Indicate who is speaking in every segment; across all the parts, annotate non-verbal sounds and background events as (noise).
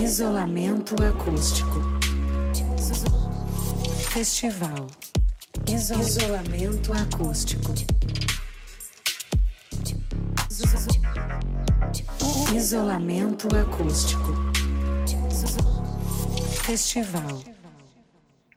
Speaker 1: Isolamento acústico. Festival. Isolamento acústico. Isolamento acústico. Festival.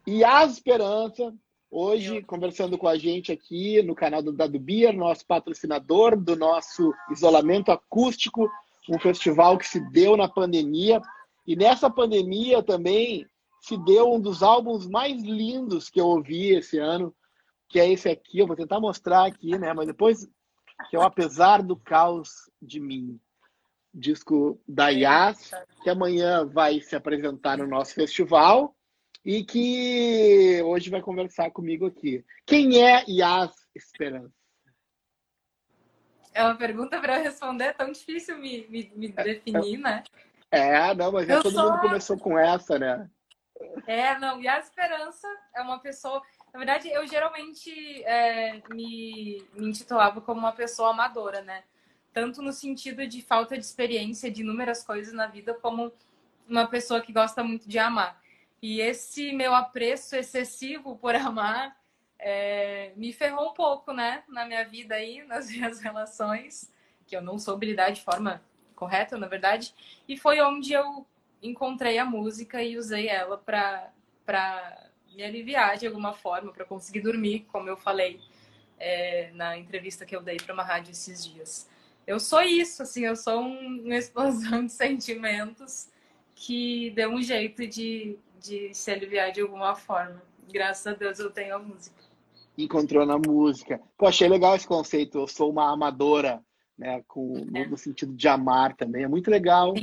Speaker 2: E a Esperança, hoje conversando com a gente aqui no canal do Dado Beer, nosso patrocinador do nosso isolamento acústico, um festival que se deu na pandemia. E nessa pandemia também se deu um dos álbuns mais lindos que eu ouvi esse ano, que é esse aqui. Eu vou tentar mostrar aqui, né? Mas depois, que é o Apesar do Caos de Mim, disco da Yas, que amanhã vai se apresentar no nosso festival e que hoje vai conversar comigo aqui. Quem é Yas Esperança?
Speaker 3: É uma pergunta para eu responder, é tão difícil me, me, me definir, né?
Speaker 2: É, não, mas é, todo sou... mundo começou com essa, né?
Speaker 3: É, não, e a Esperança é uma pessoa. Na verdade, eu geralmente é, me, me intitulava como uma pessoa amadora, né? Tanto no sentido de falta de experiência de inúmeras coisas na vida, como uma pessoa que gosta muito de amar. E esse meu apreço excessivo por amar é, me ferrou um pouco, né? Na minha vida aí, (laughs) nas minhas relações, que eu não soube lidar de forma correta, na verdade. E foi onde eu encontrei a música e usei ela para me aliviar de alguma forma, para conseguir dormir, como eu falei é, na entrevista que eu dei para uma rádio esses dias. Eu sou isso, assim, eu sou um, uma explosão (laughs) de sentimentos que deu um jeito de, de se aliviar de alguma forma. Graças a Deus eu tenho a música.
Speaker 2: Encontrou na música. Pô, achei legal esse conceito. Eu sou uma amadora, né? Com, é. no, no, sentido de amar também. É muito legal.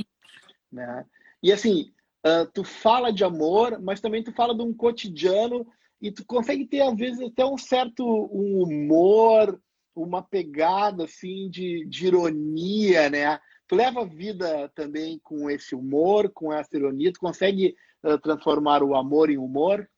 Speaker 2: Né? E assim, uh, tu fala de amor, mas também tu fala de um cotidiano e tu consegue ter, às vezes, até um certo um humor, uma pegada, assim, de, de ironia, né? Tu leva a vida também com esse humor, com essa ironia, tu consegue uh, transformar o amor em humor?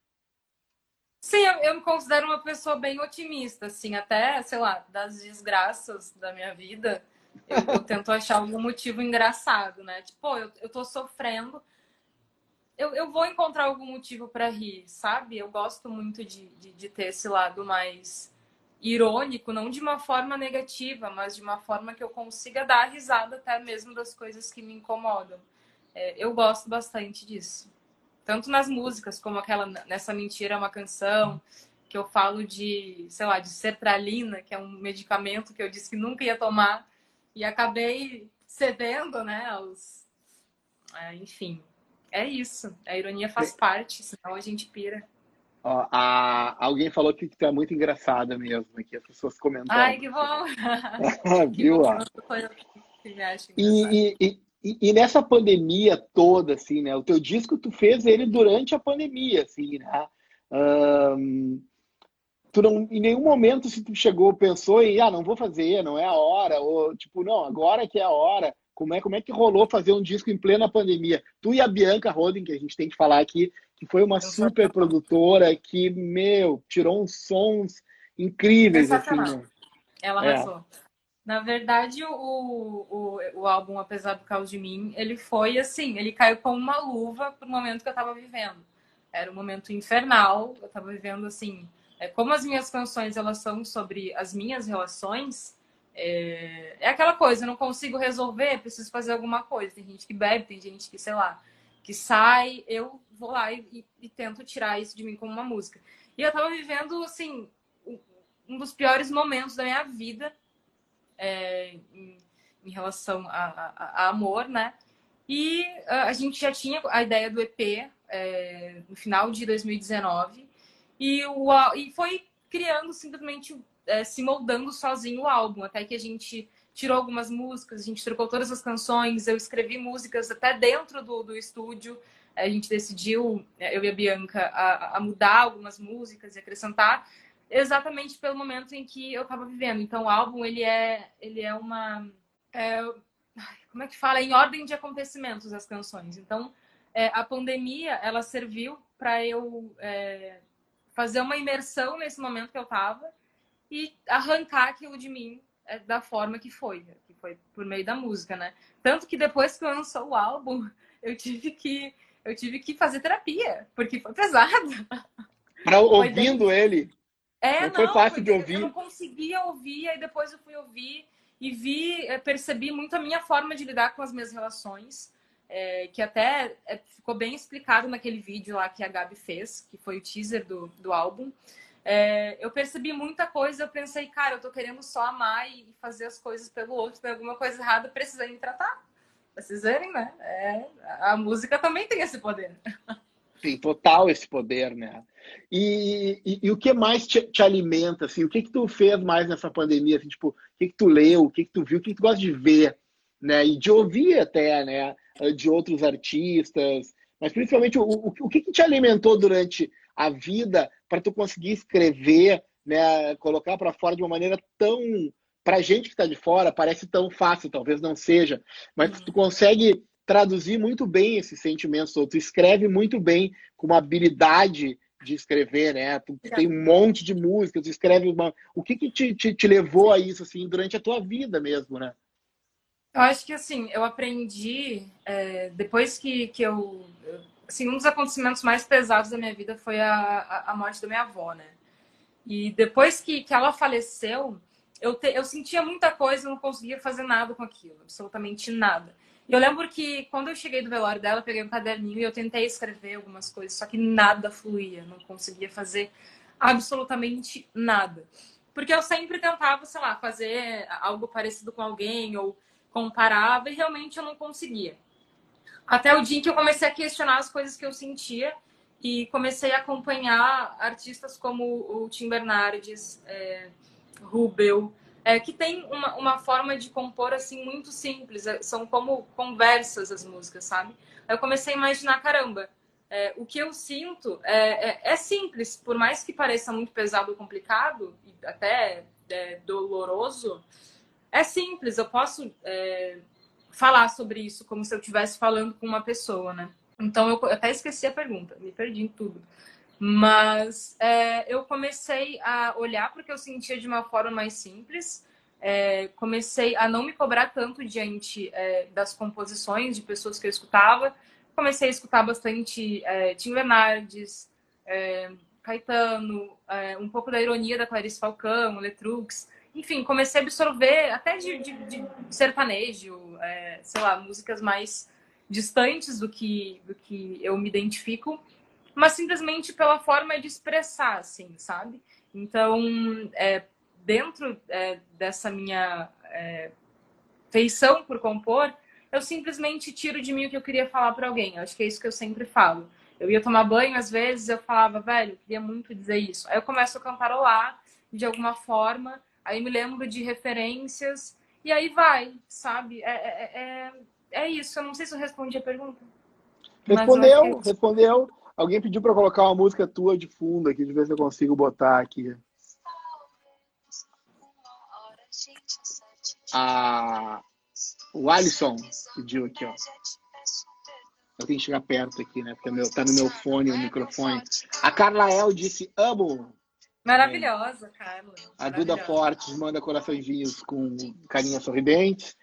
Speaker 3: Sim, eu, eu, me considero uma pessoa bem otimista, assim, até, sei lá, das desgraças da minha vida, eu, eu, tento achar algum motivo engraçado, né? Tipo, eu, eu tô sofrendo. Eu, eu vou encontrar algum motivo para rir, sabe? Eu gosto muito de, de, de, ter esse lado mais irônico, não de uma forma negativa, mas de uma forma que eu consiga dar risada até mesmo das coisas que me incomodam. É, eu gosto bastante disso. Tanto nas músicas, como aquela Nessa Mentira é uma canção, que eu falo de, sei lá, de sertralina, que é um medicamento que eu disse que nunca ia tomar e acabei cedendo, né, aos... É, enfim, é isso. A ironia faz parte, senão a gente pira.
Speaker 2: Ó, a... Alguém falou que tu é muito engraçada mesmo aqui, as pessoas comentando.
Speaker 3: Ai, que bom! (laughs) (laughs)
Speaker 2: Viu? E, e, e, e, nessa pandemia toda, assim, né? O teu disco, tu fez ele durante a pandemia, assim, né? Um, tu não, em nenhum momento, se tu chegou, pensou em, ah, não vou fazer, não é a hora, ou tipo, não, agora que é a hora. Como é, como é que rolou fazer um disco em plena pandemia? Tu e a Bianca Roden, que a gente tem que falar aqui, que foi uma super produtora que, meu, tirou uns sons incríveis. Assim, né?
Speaker 3: Ela é. Na verdade, o, o, o álbum Apesar do Caos de Mim, ele foi assim, ele caiu como uma luva pro momento que eu tava vivendo. Era um momento infernal, eu tava vivendo assim, é, como as minhas canções elas são sobre as minhas relações, é, é aquela coisa, eu não consigo resolver, preciso fazer alguma coisa. Tem gente que bebe, tem gente que, sei lá, que sai, eu vou lá e, e, e tento tirar isso de mim como uma música. E eu tava vivendo, assim, um dos piores momentos da minha vida é, em, em, relação a, a, a, amor, né? E a, a gente já tinha a ideia do EP é, no final de 2019 e, o, e foi criando simplesmente, é, se moldando sozinho o álbum, até que a gente tirou algumas músicas, a gente trocou todas as canções, eu escrevi músicas até dentro do, do estúdio. A gente decidiu, é, eu e a Bianca, a, a mudar algumas músicas e acrescentar exatamente pelo momento em que eu estava vivendo. Então, o álbum ele é, ele é uma, é, como é que fala, em ordem de acontecimentos as canções. Então, é, a pandemia ela serviu para eu é, fazer uma imersão nesse momento que eu tava e arrancar aquilo de mim é, da forma que foi, que foi por meio da música, né? Tanto que depois que lançou o álbum, (laughs) eu tive que eu tive que fazer terapia, porque foi pesado.
Speaker 2: Pra, (laughs) ouvindo
Speaker 3: daí...
Speaker 2: ele.
Speaker 3: É,
Speaker 2: não,
Speaker 3: não
Speaker 2: foi fácil de ouvir.
Speaker 3: Eu não conseguia ouvir, aí depois eu fui ouvir e vi, eh, percebi muito a minha forma de lidar com as minhas relações, é, que até é, ficou bem explicado naquele vídeo lá que a Gabi fez, que foi o teaser do, do álbum. É, eu percebi muita coisa, eu pensei, cara, eu tô querendo só amar e fazer as coisas pelo outro, tem alguma coisa errada, precisa me tratar. Vocês verem, né? É, a música também tem esse poder. (laughs)
Speaker 2: Tem total esse poder, né? E, e, e o que mais te, te, alimenta, assim? O que que tu fez mais nessa pandemia? Assim, tipo, o que que tu leu? O que que tu viu? O que que tu gosta de ver? Né? E de ouvir até, né? De outros artistas. Mas principalmente, o, o, o que que te alimentou durante a vida para tu conseguir escrever, né? Colocar para fora de uma maneira tão para gente que está de fora parece tão fácil, talvez não seja, mas tu consegue traduzir muito bem esses sentimentos, tu escreve muito bem com uma habilidade de escrever, né? Tu tem um monte de música, tu escreve uma... O que que te, te, te, levou a isso, assim, durante a tua vida mesmo, né?
Speaker 3: Eu acho que, assim, eu aprendi, é, depois que, que eu... Assim, um dos acontecimentos mais pesados da minha vida foi a, a morte da minha avó, né? E depois que, que ela faleceu, eu, te, eu sentia muita coisa e não conseguia fazer nada com aquilo, absolutamente nada. Eu lembro que quando eu cheguei do velório dela, eu peguei um caderninho e eu tentei escrever algumas coisas, só que nada fluía, não conseguia fazer absolutamente nada. Porque eu sempre tentava, sei lá, fazer algo parecido com alguém ou comparava e realmente eu não conseguia. Até o dia em que eu comecei a questionar as coisas que eu sentia e comecei a acompanhar artistas como o Tim Bernardes, é, Rubel, é, que tem uma, uma forma de compor assim muito simples, é, são como conversas as músicas, sabe? Aí eu comecei a imaginar, caramba, é, o que eu sinto é, é, é, simples, por mais que pareça muito pesado complicado, e até é, doloroso, é simples, eu posso falar sobre isso como se eu estivesse falando com uma pessoa, né? Então eu até esqueci a pergunta, me perdi em tudo. Mas é, eu comecei a olhar porque eu sentia de uma forma mais simples. É, comecei a não me cobrar tanto diante é, das composições de pessoas que eu escutava. Comecei a escutar bastante é, Tim Bernardes, é, Caetano, é, um pouco da ironia da Clarice Falcão, Letrux. Enfim, comecei a absorver até de, de, de sertanejo, sei lá, músicas mais distantes do que, do que eu me identifico mas simplesmente pela forma de expressar, assim, sabe? Então, é, dentro é, dessa minha é, feição por compor, eu simplesmente tiro de mim o que eu queria falar para alguém. Eu acho que é isso que eu sempre falo. Eu ia tomar banho, às vezes eu falava, velho, eu queria muito dizer isso. Aí eu começo a cantarolar de alguma forma, aí me lembro de referências, e aí vai, sabe? É, é, é, é isso. Eu não sei se eu respondi a pergunta.
Speaker 2: Respondeu, é respondeu. Alguém pediu para colocar uma música tua de fundo aqui, de ver se eu consigo botar aqui. Ah, o Alisson pediu aqui, ó. Eu tenho que chegar perto aqui, né? Porque meu, tá no meu fone o microfone. A Carla El disse amo.
Speaker 3: Maravilhosa, Carla.
Speaker 2: A Duda Fortes manda coraçõezinhos com carinha sorridente.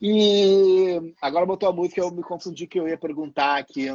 Speaker 2: E agora botou a música, eu me confundi que eu ia perguntar aqui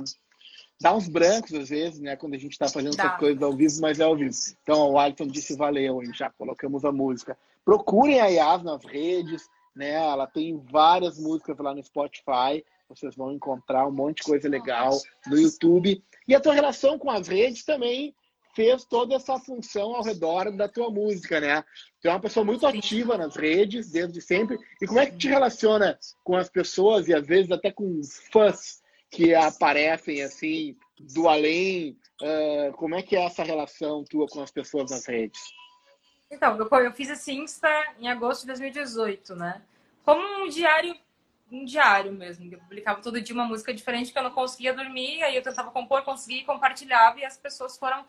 Speaker 2: dá uns brancos às vezes, né? Quando a gente está fazendo dá. essas coisas ao vivo, mas é ao vivo. Então, o Alisson disse valeu, hein? já colocamos a música. Procurem a Yas nas redes, né? Ela tem várias músicas lá no Spotify. Vocês vão encontrar um monte de coisa legal no YouTube. E a tua relação com as redes também fez toda essa função ao redor da tua música, né? Tu é uma pessoa muito ativa nas redes, desde sempre. E como é que te relaciona com as pessoas e às vezes até com fãs que aparecem assim do além. Uh, como é que é essa relação tua com as pessoas nas redes?
Speaker 3: Então, eu, eu fiz esse Insta em agosto de 2018, né? Como um diário, um diário mesmo. Eu publicava todo dia uma música diferente que eu não conseguia dormir, aí eu tentava compor, conseguia, compartilhava e as pessoas foram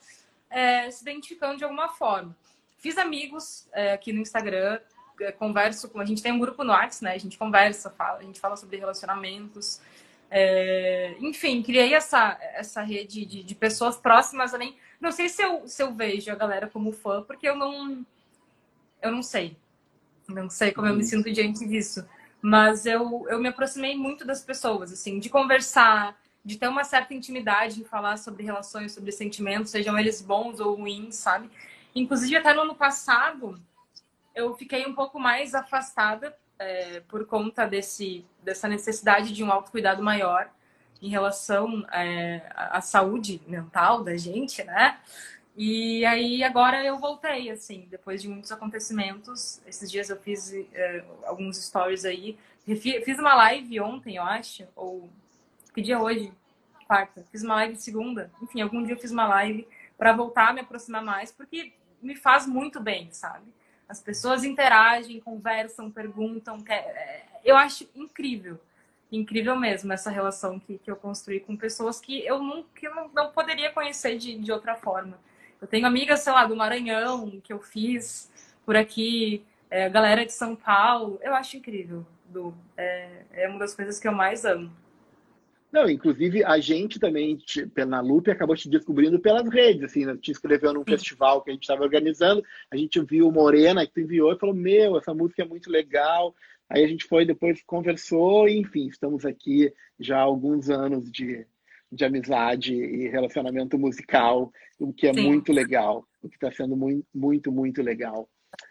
Speaker 3: é, se identificando de alguma forma. Fiz amigos é, aqui no Instagram, é, converso com. A gente tem um grupo no WhatsApp, né? A gente conversa, fala, a gente fala sobre relacionamentos. É, enfim, criei essa, essa rede de, de, pessoas próximas além. Não sei se eu, se eu vejo a galera como fã, porque eu não. Eu não sei. Não sei como eu me uhum. sinto diante disso. Mas eu, eu me aproximei muito das pessoas, assim, de conversar, de ter uma certa intimidade em falar sobre relações, sobre sentimentos, sejam eles bons ou ruins, sabe? Inclusive, até no ano passado, eu fiquei um pouco mais afastada é, por conta desse, dessa necessidade de um autocuidado maior em relação é, à saúde mental da gente, né? E aí agora eu voltei, assim, depois de muitos acontecimentos. Esses dias eu fiz é, alguns stories aí. Fiz uma live ontem, eu acho, ou que dia é hoje? Quarta. Fiz uma live segunda. Enfim, algum dia eu fiz uma live para voltar a me aproximar mais, porque me faz muito bem, sabe? As pessoas interagem, conversam, perguntam. É, eu acho incrível incrível mesmo essa relação que, que eu construí com pessoas que eu não, que eu não, não poderia conhecer de, de outra forma. Eu tenho amigas, sei lá, do Maranhão, que eu fiz por aqui, é, galera de São Paulo. Eu acho incrível, Du. É, é uma das coisas que eu mais amo.
Speaker 2: Não, inclusive a gente também, na Lupe, acabou te descobrindo pelas redes, assim, né? te inscreveu num Sim. festival que a gente estava organizando, a gente viu Morena que tu enviou e falou, meu, essa música é muito legal, Aí a gente foi, depois conversou, e enfim, estamos aqui já há alguns anos de, de amizade e relacionamento musical, o que é Sim. muito legal, o que está sendo muito, muito, muito legal.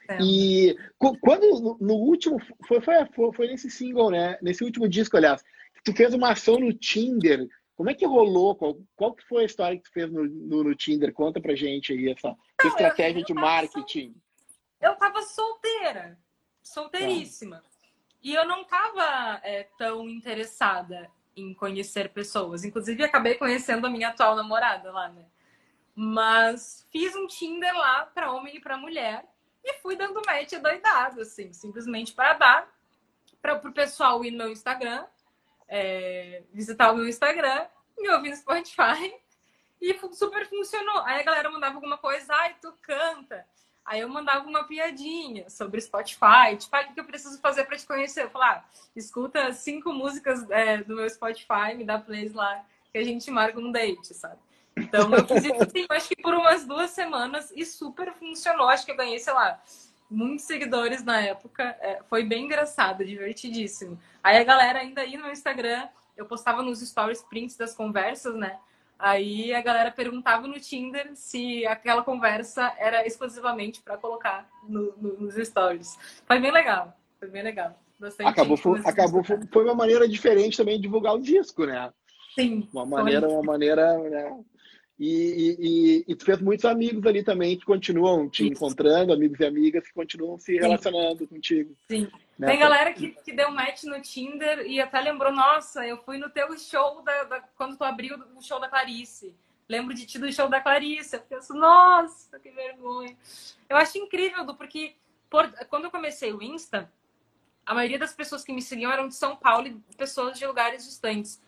Speaker 2: É. E quando no, último, foi, foi, foi nesse single, né? Nesse último disco, aliás, tu fez uma ação no Tinder. Como é que rolou? Qual, qual que foi a história que tu fez no, no, no Tinder? Conta pra gente aí essa Não, estratégia eu, eu de marketing.
Speaker 3: eu tava solteira, solteiríssima. Tá. E eu não estava é, tão interessada em conhecer pessoas. Inclusive, acabei conhecendo a minha atual namorada lá, né? Mas fiz um Tinder lá para homem e para mulher e fui dando match doidado, assim, simplesmente para dar para o pessoal ir no meu Instagram, é, visitar o meu Instagram, me ouvir no Spotify e super funcionou. Aí a galera mandava alguma coisa, ai, tu canta. Aí eu mandava uma piadinha sobre Spotify, tipo, ah, o que eu preciso fazer para te conhecer? Eu falava, ah, escuta cinco músicas é, do meu Spotify, me dá plays lá, que a gente marca um date, sabe? Então eu fiz isso assim, acho que por umas duas semanas e super funcionou. Acho que eu ganhei, sei lá, muitos seguidores na época. É, foi bem engraçado, divertidíssimo. Aí a galera ainda ia no Instagram, eu postava nos stories prints das conversas, né? Aí a galera perguntava no Tinder se aquela conversa era exclusivamente para colocar no, no, nos stories. Foi bem legal, foi bem legal.
Speaker 2: Bastante acabou foi, acabou foi, foi, uma maneira diferente também de divulgar o disco, né?
Speaker 3: Sim.
Speaker 2: Uma maneira, foi. uma maneira, né? E, e, e, tu fez muitos amigos ali também que continuam te Isso. encontrando, amigos e amigas que continuam se relacionando Sim. contigo.
Speaker 3: Sim. Né? Tem galera que, que deu match no Tinder e até lembrou, nossa, eu fui no teu show da, da, quando tu abriu o show da Clarice. Lembro de ti do show da Clarice. Eu penso, nossa, que vergonha. Eu acho incrível, do porque por, quando eu comecei o Insta, a maioria das pessoas que me seguiam eram de São Paulo e pessoas de lugares distantes.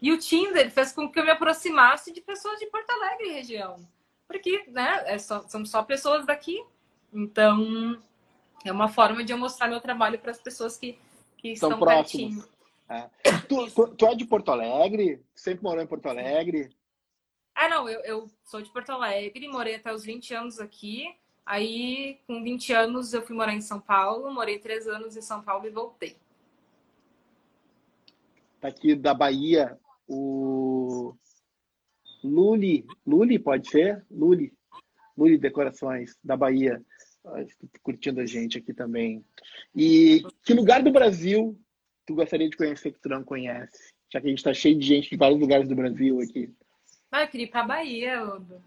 Speaker 3: E o Tinder fez com que eu me aproximasse de pessoas de Porto Alegre e região. Porque, né, é só, são só pessoas daqui. Então, é uma forma de eu mostrar meu trabalho para as pessoas que, que estão próximos.
Speaker 2: É. Tu, tu, tu, é de Porto Alegre? Sempre morou em Porto Alegre?
Speaker 3: Ah, não, eu, eu sou de Porto Alegre, morei até os 20 anos aqui. Aí, com 20 anos, eu fui morar em São Paulo, morei três anos em São Paulo e voltei.
Speaker 2: Tá aqui da Bahia, o Luli, Luli pode ser? Luli, Luli Decorações da Bahia, curtindo a gente aqui também. E que lugar do Brasil tu gostaria de conhecer que tu não conhece? Já que a gente está cheio de gente de vários lugares do Brasil aqui.
Speaker 3: Ah, eu queria ir para Bahia, Odo.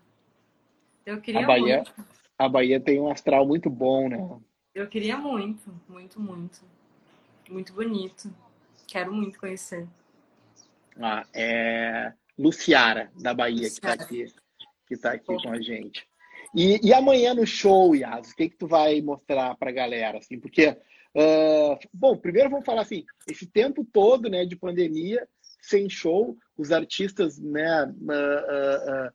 Speaker 3: Eu queria
Speaker 2: a Bahia,
Speaker 3: muito.
Speaker 2: A Bahia tem um astral muito bom, né?
Speaker 3: Eu queria muito, muito, muito. Muito bonito. Quero muito conhecer.
Speaker 2: Ah, é Luciara, da Bahia, que está aqui, que tá aqui com a gente. E, e amanhã no show, Yas, o que, que tu vai mostrar para a galera? Assim, porque, uh, bom, primeiro vamos falar assim, esse tempo todo né, de pandemia, sem show, os artistas né, uh, uh,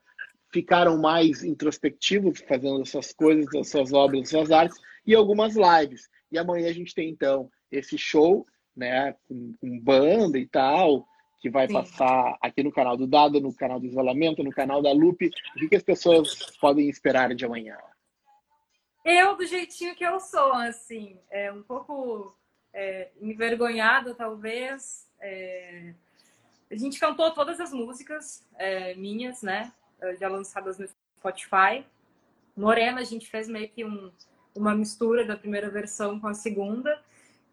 Speaker 2: ficaram mais introspectivos, fazendo as suas coisas, as suas obras, as suas artes, e algumas lives. E amanhã a gente tem, então, esse show, né, com, com banda e tal, que vai Sim. passar aqui no canal do Dado, no canal do Isolamento, no canal da Lupe. O que, as pessoas podem esperar de amanhã?
Speaker 3: Eu, do jeitinho que eu sou, assim, é um pouco é, envergonhada, talvez. É... A gente cantou todas as músicas é, minhas, né? Já lançadas no Spotify. Morena, a gente fez meio que um, uma mistura da primeira versão com a segunda.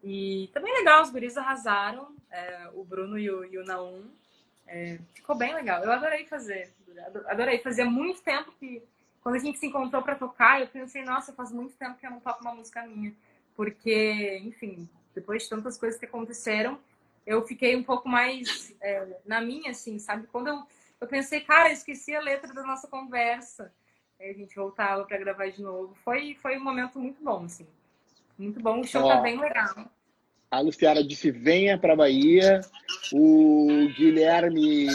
Speaker 3: E também legal, os guris arrasaram, é, o Bruno e o, e o Naum. É, ficou bem legal. Eu adorei fazer. Adorei. Fazia muito tempo que, quando a gente se encontrou para tocar, eu pensei, nossa, faz muito tempo que eu não toco uma música minha. Porque, enfim, depois de tantas coisas que aconteceram, eu fiquei um pouco mais é, na minha, assim, sabe? Quando eu, eu pensei, cara, eu esqueci a letra da nossa conversa. Aí a gente voltava para gravar de novo. Foi, foi um momento muito bom, assim. Muito bom. O show Ó, tá bem legal.
Speaker 2: A Luciana disse: venha para Bahia. O Guilherme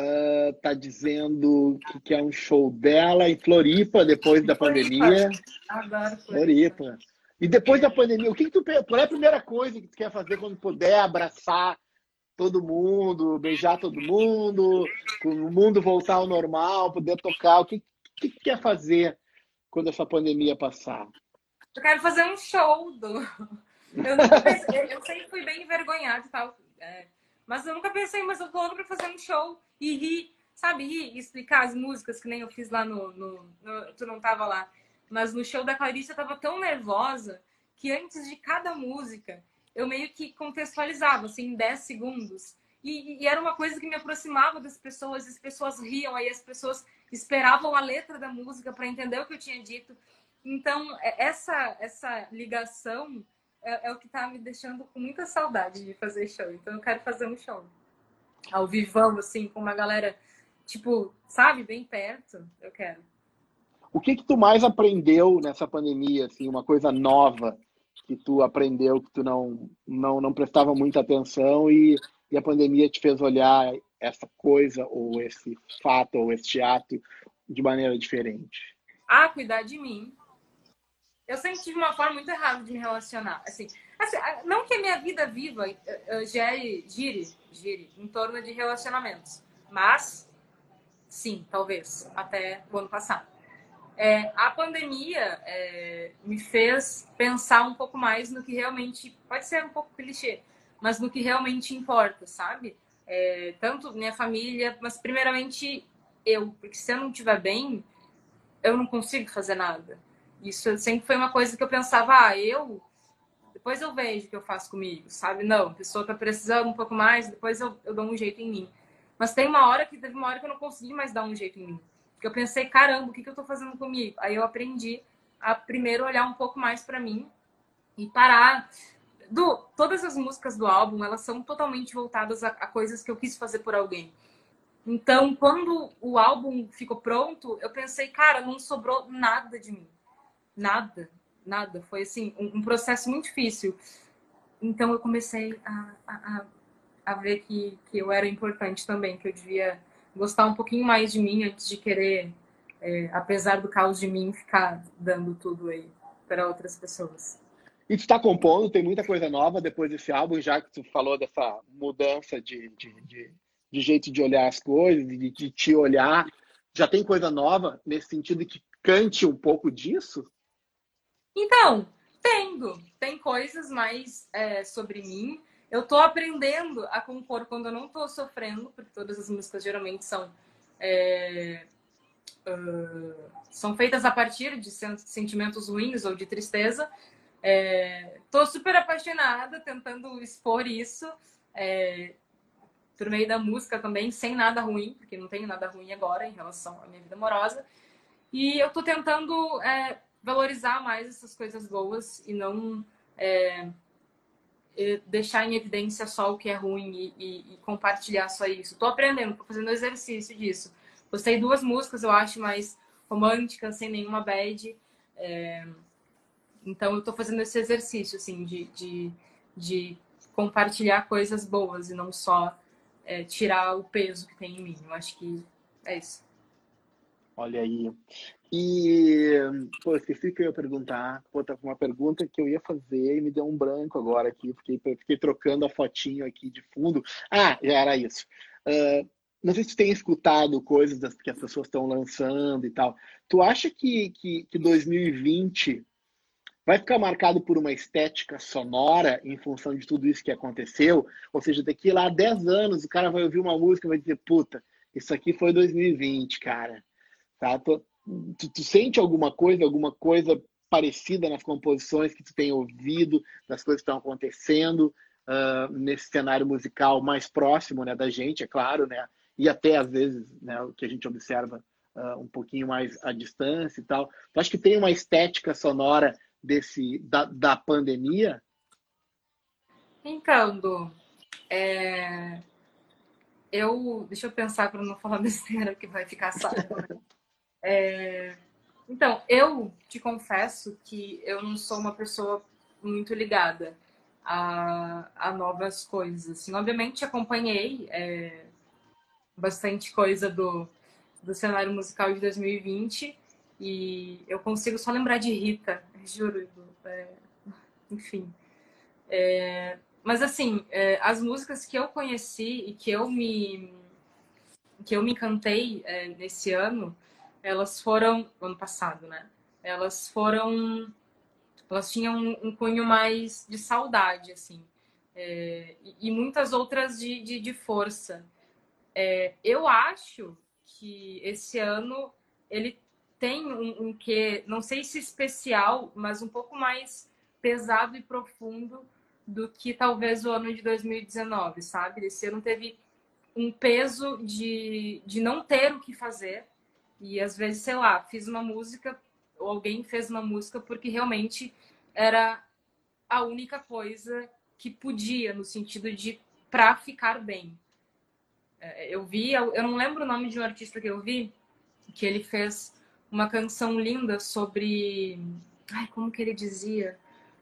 Speaker 2: uh, tá dizendo que quer um show dela em Floripa depois da pandemia.
Speaker 3: Adoro Floripa.
Speaker 2: Floripa. E depois da pandemia, o que, que tu qual é a primeira coisa que tu quer fazer quando puder abraçar todo mundo, beijar todo mundo, o mundo voltar ao normal, poder tocar? O que, que tu quer fazer quando essa pandemia passar?
Speaker 3: Eu quero fazer um show do. Eu, pensei, eu sempre fui bem envergonhada e tal. É, mas eu nunca pensei, mas eu tô louca pra fazer um show e rir, sabe? Rir e explicar as músicas que nem eu fiz lá no, no, no. Tu não tava lá. Mas no show da Clarice eu tava tão nervosa que antes de cada música eu meio que contextualizava, assim, em 10 segundos. E, e, era uma coisa que me aproximava das pessoas, as pessoas riam, aí as pessoas esperavam a letra da música para entender o que eu tinha dito. Então, é, essa, essa ligação é, é o que está me deixando com muita saudade de fazer show. Então, eu quero fazer um show ao vivão, assim, com uma galera, tipo, sabe, bem perto. Eu quero.
Speaker 2: O que que tu mais aprendeu nessa pandemia, assim, uma coisa nova que tu aprendeu que tu não não, não prestava muita atenção e, e a pandemia te fez olhar essa coisa ou esse fato ou esse ato de maneira diferente?
Speaker 3: Ah, cuidar de mim. Eu sempre tive uma forma muito errada de me relacionar. Assim, assim não que a minha vida viva gere, gire, gire em torno de relacionamentos, mas sim, talvez, até o ano passado. É, a pandemia é, me fez pensar um pouco mais no que realmente pode ser um pouco clichê, mas no que realmente importa, sabe? É, tanto minha família, mas primeiramente eu, porque se eu não estiver bem, eu não consigo fazer nada. Isso sempre foi uma coisa que eu pensava, ah, eu depois eu vejo o que eu faço comigo, sabe? Não, a pessoa tá precisando um pouco mais, depois eu, eu dou um jeito em mim. Mas tem uma hora que teve uma hora que eu não consegui mais dar um jeito em mim. Porque eu pensei, caramba, o que, que eu tô fazendo comigo? Aí eu aprendi a primeiro olhar um pouco mais para mim e parar. Do, todas as músicas do álbum, elas são totalmente voltadas a, a coisas que eu quis fazer por alguém. Então, quando o álbum ficou pronto, eu pensei, cara, não sobrou nada de mim. Nada, nada. Foi assim, um, um processo muito difícil. Então eu comecei a, a, a ver que, que eu era importante também, que eu devia gostar um pouquinho mais de mim antes de querer, é, apesar do caos de mim, ficar dando tudo aí para outras pessoas.
Speaker 2: E tu está compondo, tem muita coisa nova depois desse álbum, já que tu falou dessa mudança de, de, de, de jeito de olhar as coisas, de, de te olhar. Já tem coisa nova nesse sentido que cante um pouco disso?
Speaker 3: Então, tendo. Tem coisas mais é, sobre mim eu tô aprendendo a compor quando eu não tô sofrendo, porque todas as músicas geralmente são é, uh, são feitas a partir de sentimentos ruins ou de tristeza. É, tô super apaixonada, tentando expor isso é, por meio da música também, sem nada ruim, porque não tenho nada ruim agora em relação à minha vida amorosa. E eu tô tentando é, valorizar mais essas coisas boas e não é, deixar em evidência só o que é ruim e, e, e compartilhar só isso. Estou aprendendo, estou fazendo exercício disso. Gostei duas músicas, eu acho, mais românticas, sem nenhuma bad. É... Então, eu estou fazendo esse exercício, assim, de, de, de, compartilhar coisas boas e não só é, tirar o peso que tem em mim. Eu acho que é isso.
Speaker 2: Olha aí. E, pô, esqueci que eu ia perguntar. Pô, tá com uma pergunta que eu ia fazer e me deu um branco agora aqui. Fiquei, fiquei trocando a fotinho aqui de fundo. Ah, já era isso. Uh, não sei se tu tem escutado coisas das, que as pessoas estão lançando e tal. Tu acha que, que, que 2020 vai ficar marcado por uma estética sonora em função de tudo isso que aconteceu. Ou seja, daqui lá 10 anos o cara vai ouvir uma música e vai dizer, puta, isso aqui foi 2020, cara. Tá? Tu, tu, tu sente alguma coisa, alguma coisa parecida nas composições que tu tem ouvido, das coisas que estão acontecendo uh, nesse cenário musical mais próximo né, da gente, é claro, né? E até às vezes né, o que a gente observa uh, um pouquinho mais à distância e tal. Tu acha que tem uma estética sonora desse da, da pandemia?
Speaker 3: Então, Du, é... eu deixa eu pensar para não falar (laughs) besteira que vai ficar. Né? É... Então, eu te confesso que eu não sou uma pessoa muito ligada a, a novas coisas. Assim, obviamente acompanhei é, bastante coisa do, do cenário musical de 2020 e eu consigo só lembrar de Rita, juro. É, enfim. É, mas assim, é, as músicas que eu conheci e que eu me que eu me encantei é, nesse ano, elas foram ano passado, né? Elas foram elas tinham um, cunho mais de saudade, assim, é, e, e, muitas outras de, de, de força. É, eu acho que esse ano ele tem um, um que, não sei se especial, mas um pouco mais pesado e profundo do que talvez o ano de 2019, sabe? Esse ano teve um peso de, de não ter o que fazer. E às vezes, sei lá, fiz uma música, ou alguém fez uma música porque realmente era a única coisa que podia, no sentido de pra ficar bem. É, eu vi, eu não lembro o nome de um artista que eu vi, que ele fez uma canção linda sobre. Ai, como que ele dizia?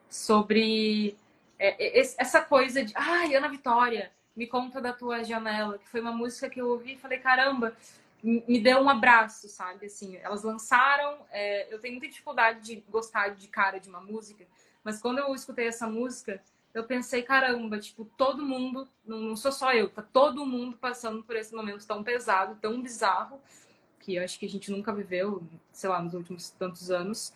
Speaker 3: Sobre é, é, essa coisa de. Ai, Ana Vitória, me conta da tua janela, que foi uma música que eu ouvi e falei, caramba, me deu um abraço, sabe? Assim, elas lançaram. É, eu tenho muita dificuldade de gostar de cara de uma música, mas quando eu escutei essa música, eu pensei, caramba, tipo, todo mundo, não, não sou só eu, tá todo mundo passando por esse momento tão pesado, tão bizarro que eu acho que a gente nunca viveu, sei lá, nos últimos tantos anos.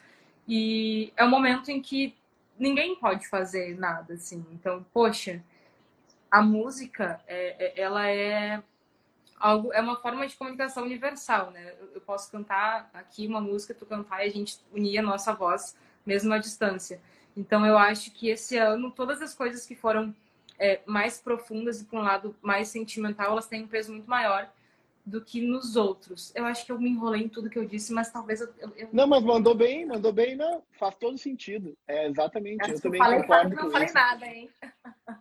Speaker 3: E é um momento em que ninguém pode fazer nada, assim. Então, poxa, a música, é, é, ela é algo, é uma forma de comunicação universal, né? Eu, posso cantar aqui uma música, tu cantar e a gente unir a nossa voz, mesmo à distância. Então, eu acho que esse ano, todas as coisas que foram é, mais profundas e para um lado mais sentimental, elas têm um peso muito maior do que nos outros. Eu acho que eu me enrolei em tudo que eu disse, mas talvez eu. eu...
Speaker 2: Não, mas mandou bem, mandou bem, não. Faz todo sentido. É exatamente.
Speaker 3: Acho
Speaker 2: eu também
Speaker 3: falei,
Speaker 2: concordo
Speaker 3: não
Speaker 2: com
Speaker 3: falei
Speaker 2: isso.
Speaker 3: nada, hein?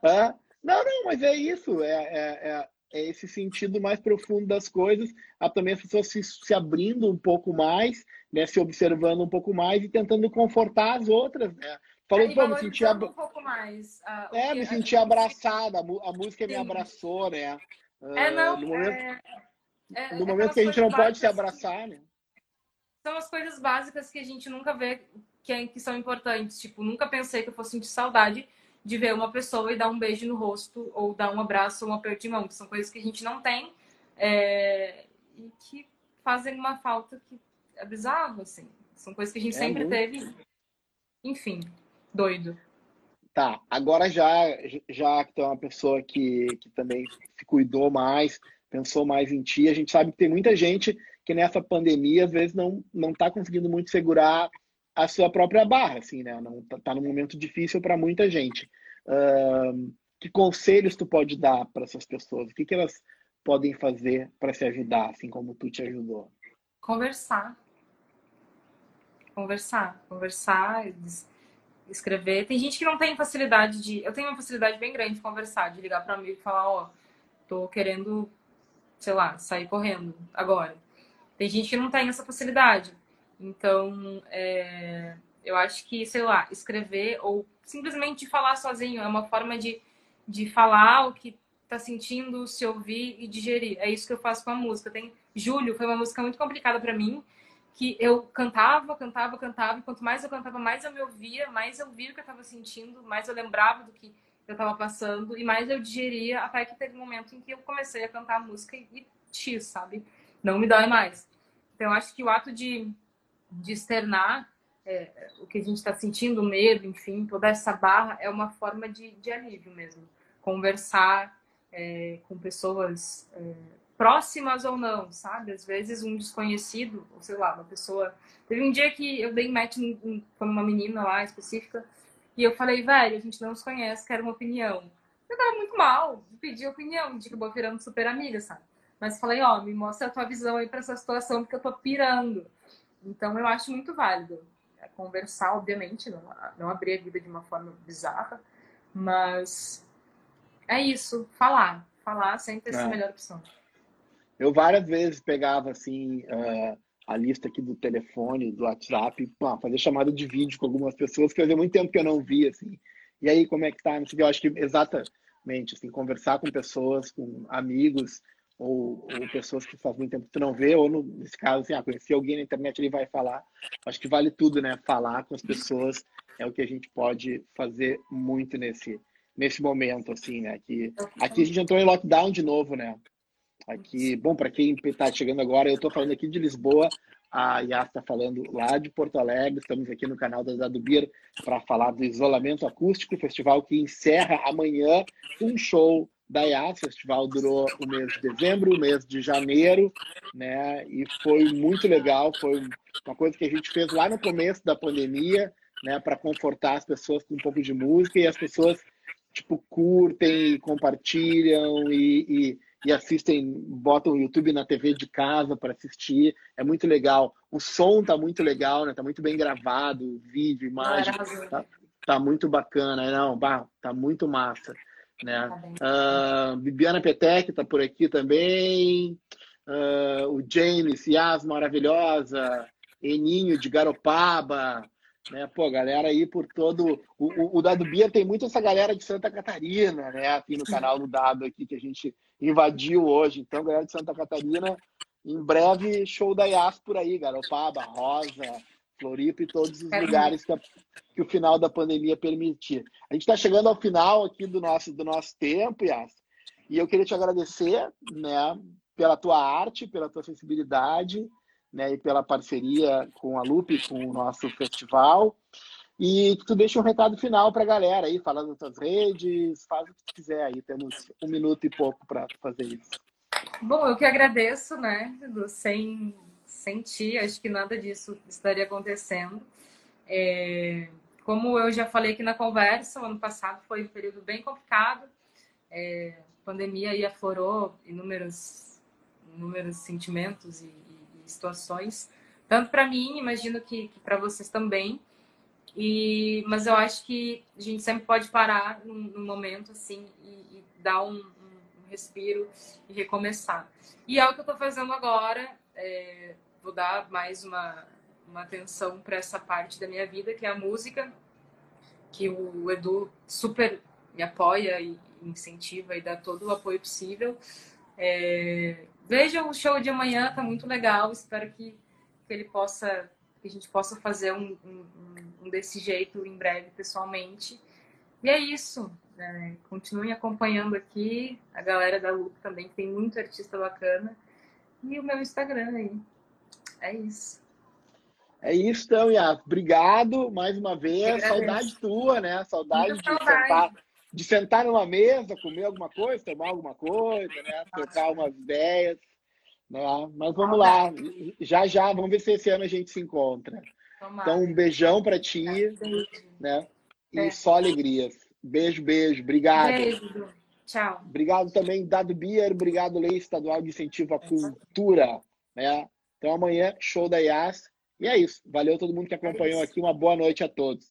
Speaker 2: É? Não, não, mas é isso. É, é, é, é, esse sentido mais profundo das coisas. Há também as pessoas se, se abrindo um pouco mais, né, se observando um pouco mais e tentando confortar as outras, né? Falou, pô, me senti, ab...
Speaker 3: um pouco mais. o
Speaker 2: é,
Speaker 3: que
Speaker 2: me senti abraçada, a, música me
Speaker 3: Sim.
Speaker 2: abraçou, né?
Speaker 3: É,
Speaker 2: Ah,
Speaker 3: não,
Speaker 2: no momento,
Speaker 3: é, é,
Speaker 2: no momento que a gente não pode se abraçar, né?
Speaker 3: São as coisas básicas que a gente nunca vê que, é- que são importantes. Tipo, nunca pensei que eu fosse sentir saudade de ver uma pessoa e dar um beijo no rosto, ou dar um abraço ou um aperto de mão, que são coisas que a gente não tem é, e que fazem uma falta que é bizarro, assim. São coisas que a gente
Speaker 2: É
Speaker 3: sempre
Speaker 2: muito.
Speaker 3: teve. Enfim, doido.
Speaker 2: Tá, agora já, já que tu é uma pessoa que, que também se cuidou mais, pensou mais em ti, a gente sabe que tem muita gente que nessa pandemia às vezes não não está conseguindo muito segurar a sua própria barra, assim, né? Não tá, tá num momento difícil para muita gente. Ahn, que conselhos tu pode dar para essas pessoas? O que, que elas podem fazer para se ajudar, assim como tu te ajudou?
Speaker 3: Conversar. Conversar. Conversar, es- escrever. Tem gente que não tem facilidade de. Eu tenho uma facilidade bem grande de conversar, de ligar para amigo e falar: Ó, tô querendo, sei lá, sair correndo agora. Tem gente que não tem essa facilidade. Então, é, eu acho que, sei lá, escrever ou simplesmente falar sozinho é uma forma de, de falar o que tá sentindo, se ouvir e digerir. É isso que eu faço com a música. Tem Júlio foi uma música muito complicada para mim, que eu cantava, cantava, cantava, e quanto mais eu cantava, mais eu me ouvia, mais eu via o que eu estava sentindo, mais eu lembrava do que eu estava passando e mais eu digeria, até que teve um momento em que eu comecei a cantar a música e, e X, sabe? Não me dói mais. Então eu acho que o ato de, de externar é, o que a gente está sentindo, medo, enfim, toda essa barra é uma forma de, de alívio mesmo. Conversar é, com pessoas é, próximas ou não, sabe? Às vezes um desconhecido, ou sei lá, uma pessoa. Teve um dia que eu dei match com uma menina lá específica e eu falei, velho, a gente não se conhece, quero uma opinião. Eu tava muito mal, pedi opinião, a gente acabou virando super amiga, sabe? Mas falei, ó, me mostra a tua visão aí para essa situação, porque eu tô pirando. Então eu acho muito válido é, conversar, obviamente, não, não abrir a vida de uma forma bizarra, mas é isso, falar. Falar sempre é a melhor opção.
Speaker 2: Eu várias vezes pegava assim uh, a lista aqui do telefone, do WhatsApp, pá, fazer chamada de vídeo com algumas pessoas que fazia muito tempo que eu não via, assim. E aí, como é que tá? Eu acho que exatamente, assim, conversar com pessoas, com amigos, ou, ou, pessoas que faz muito tempo que tu não vê, ou no, nesse caso, assim, ah, conheci alguém na internet, ele vai falar. Acho que vale tudo, né? Falar com as pessoas é o que a gente pode fazer muito nesse, nesse momento, assim, né? Que, aqui a gente entrou em lockdown de novo, né? Aqui, bom, para quem está chegando agora, eu estou falando aqui de Lisboa, a Yas está falando lá de Porto Alegre, estamos aqui no canal da Dado Beer para falar do Isolamento Acústico, festival que encerra amanhã um show da Yas, o festival durou o mês de dezembro, o mês de janeiro, né, e foi muito legal, foi uma coisa que a gente fez lá no começo da pandemia, né, para confortar as pessoas com um pouco de música, e as pessoas, tipo, curtem, compartilham e, e e assistem, botam o YouTube na TV de casa para assistir. É muito legal. O som tá muito legal, né? Tá muito bem gravado, vídeo, imagem. Tá, tá muito bacana. Não, bah, tá muito massa. Né? Uh, Bibiana Petec tá por aqui também. Uh, o James, Yas, maravilhosa. Eninho de Garopaba. Né? Pô, galera aí por todo. O, o, o Dado Bia tem muito essa galera de Santa Catarina, né? Aqui no canal do Dado aqui que a gente invadiu hoje. Então, galera de Santa Catarina, em breve, show da Yas por aí, Garopaba, Rosa, Floripa e todos os lugares que, a, que, o final da pandemia permitir. A gente está chegando ao final aqui do nosso, do nosso tempo, Yas, e eu queria te agradecer né, pela tua arte, pela tua sensibilidade né, e pela parceria com a Lupe, com o nosso festival. E tu deixa um recado final para a galera aí, fala nas tuas redes, faz o que tu quiser aí. Temos um minuto e pouco para fazer isso.
Speaker 3: Bom, eu que agradeço, né? Sem, sem ti, acho que nada disso estaria acontecendo. É, como eu já falei aqui na conversa, o ano passado foi um período bem complicado. É, a pandemia aí aflorou inúmeros, inúmeros sentimentos e, e situações, tanto para mim, imagino que, que para vocês também. E, mas eu acho que a gente sempre pode parar num, num momento assim e, e dar um, um, respiro e recomeçar. E é o que eu estou fazendo agora. É, vou dar mais uma, uma atenção para essa parte da minha vida, que é a música, que o Edu super me apoia e incentiva e dá todo o apoio possível. É, veja o show de amanhã, tá muito legal. Espero que, que ele possa que a gente possa fazer um, um, um desse jeito em breve pessoalmente. E é isso. Né? Continuem acompanhando aqui a galera da Lupa também, que tem muito artista bacana. E o meu Instagram aí. É isso.
Speaker 2: É isso, então, Yas. Obrigado mais uma vez. Saudade tua, né? Saudade de, saudade. Sentar, de sentar numa mesa, comer alguma coisa, tomar alguma coisa, né? Trocar umas ideias. Né? Mas vamos lá, já já, vamos ver se esse ano a gente se encontra. Então, um beijão para ti, né? E é. só alegrias. Beijo, beijo. Obrigado. Beijo.
Speaker 3: Tchau.
Speaker 2: Obrigado também, Dado Bier. Obrigado, Lei Estadual de Incentivo à Cultura. Né? Então, amanhã, show da IAS. E é isso. Valeu todo mundo que acompanhou aqui. Uma boa noite a todos.